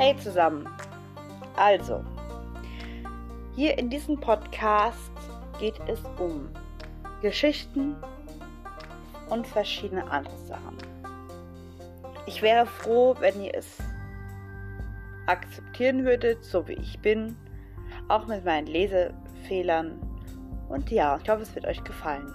Hey zusammen. Also, hier in diesem Podcast geht es um Geschichten und verschiedene andere Sachen. Ich wäre froh, wenn ihr es akzeptieren würdet, so wie ich bin, auch mit meinen Lesefehlern. Und ja, ich hoffe, es wird euch gefallen.